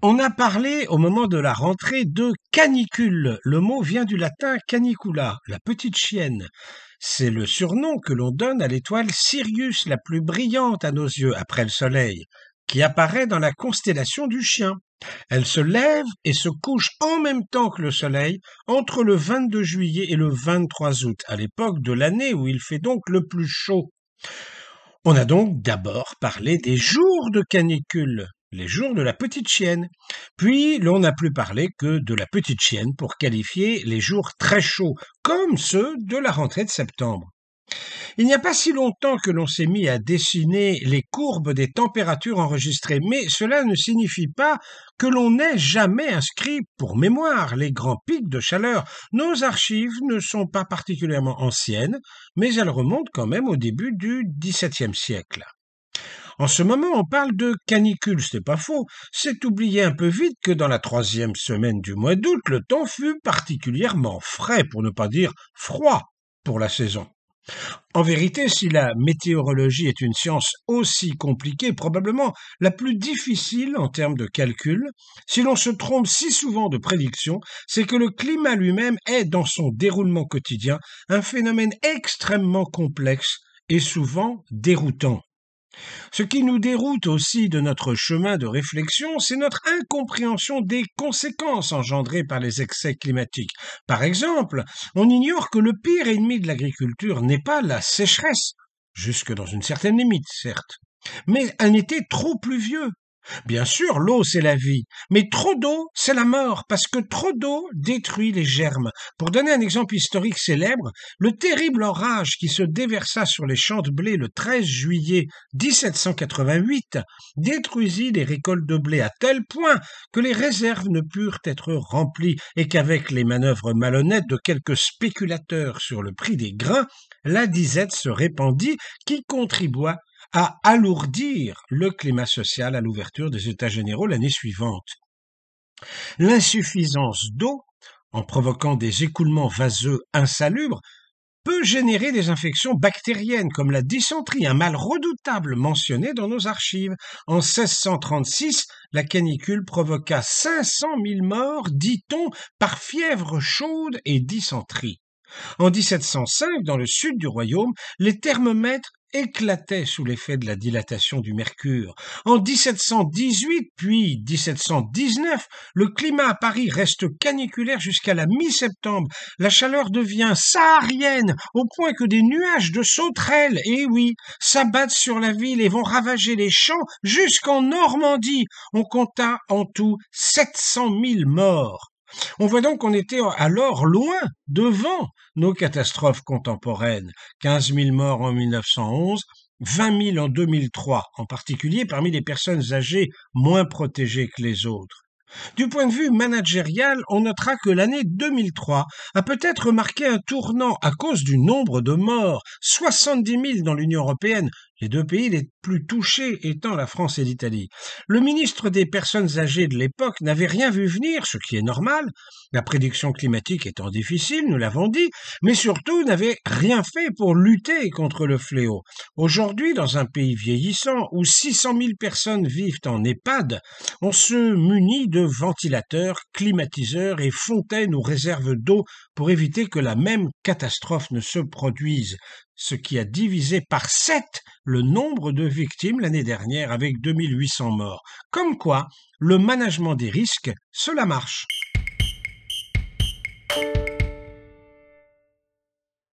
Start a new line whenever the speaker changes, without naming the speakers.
On a parlé au moment de la rentrée de canicule. Le mot vient du latin canicula, la petite chienne. C'est le surnom que l'on donne à l'étoile Sirius, la plus brillante à nos yeux après le Soleil, qui apparaît dans la constellation du chien. Elle se lève et se couche en même temps que le Soleil entre le 22 juillet et le 23 août, à l'époque de l'année où il fait donc le plus chaud. On a donc d'abord parlé des jours de canicule, les jours de la petite chienne. Puis l'on n'a plus parlé que de la petite chienne pour qualifier les jours très chauds, comme ceux de la rentrée de septembre. Il n'y a pas si longtemps que l'on s'est mis à dessiner les courbes des températures enregistrées, mais cela ne signifie pas que l'on n'ait jamais inscrit pour mémoire les grands pics de chaleur. Nos archives ne sont pas particulièrement anciennes, mais elles remontent quand même au début du XVIIe siècle. En ce moment, on parle de canicule, c'est pas faux. C'est oublié un peu vite que dans la troisième semaine du mois d'août, le temps fut particulièrement frais, pour ne pas dire froid, pour la saison. En vérité, si la météorologie est une science aussi compliquée, probablement la plus difficile en termes de calcul, si l'on se trompe si souvent de prédiction, c'est que le climat lui-même est, dans son déroulement quotidien, un phénomène extrêmement complexe et souvent déroutant. Ce qui nous déroute aussi de notre chemin de réflexion, c'est notre incompréhension des conséquences engendrées par les excès climatiques. Par exemple, on ignore que le pire ennemi de l'agriculture n'est pas la sécheresse, jusque dans une certaine limite, certes, mais un été trop pluvieux, Bien sûr, l'eau, c'est la vie, mais trop d'eau, c'est la mort, parce que trop d'eau détruit les germes. Pour donner un exemple historique célèbre, le terrible orage qui se déversa sur les champs de blé le 13 juillet 1788 détruisit les récoltes de blé à tel point que les réserves ne purent être remplies et qu'avec les manœuvres malhonnêtes de quelques spéculateurs sur le prix des grains, la disette se répandit qui contribua à alourdir le climat social à l'ouverture des États généraux l'année suivante. L'insuffisance d'eau, en provoquant des écoulements vaseux insalubres, peut générer des infections bactériennes comme la dysenterie, un mal redoutable mentionné dans nos archives. En 1636, la canicule provoqua 500 000 morts, dit-on, par fièvre chaude et dysenterie. En 1705, dans le sud du royaume, les thermomètres éclatait sous l'effet de la dilatation du mercure. En 1718 puis 1719, le climat à Paris reste caniculaire jusqu'à la mi-septembre. La chaleur devient saharienne au point que des nuages de sauterelles, eh oui, s'abattent sur la ville et vont ravager les champs jusqu'en Normandie. On compta en tout 700 000 morts. On voit donc qu'on était alors loin devant nos catastrophes contemporaines. 15 000 morts en 1911, 20 000 en 2003, en particulier parmi les personnes âgées moins protégées que les autres. Du point de vue managérial, on notera que l'année 2003 a peut-être marqué un tournant à cause du nombre de morts, 70 000 dans l'Union européenne, les deux pays les plus touchés étant la France et l'Italie. Le ministre des Personnes âgées de l'époque n'avait rien vu venir, ce qui est normal, la prédiction climatique étant difficile, nous l'avons dit, mais surtout n'avait rien fait pour lutter contre le fléau. Aujourd'hui, dans un pays vieillissant où 600 000 personnes vivent en EHPAD, on se munit de ventilateurs, climatiseurs et fontaines ou réserves d'eau pour éviter que la même catastrophe ne se produise ce qui a divisé par sept le nombre de victimes l'année dernière avec 2800 morts. Comme quoi, le management des risques, cela marche.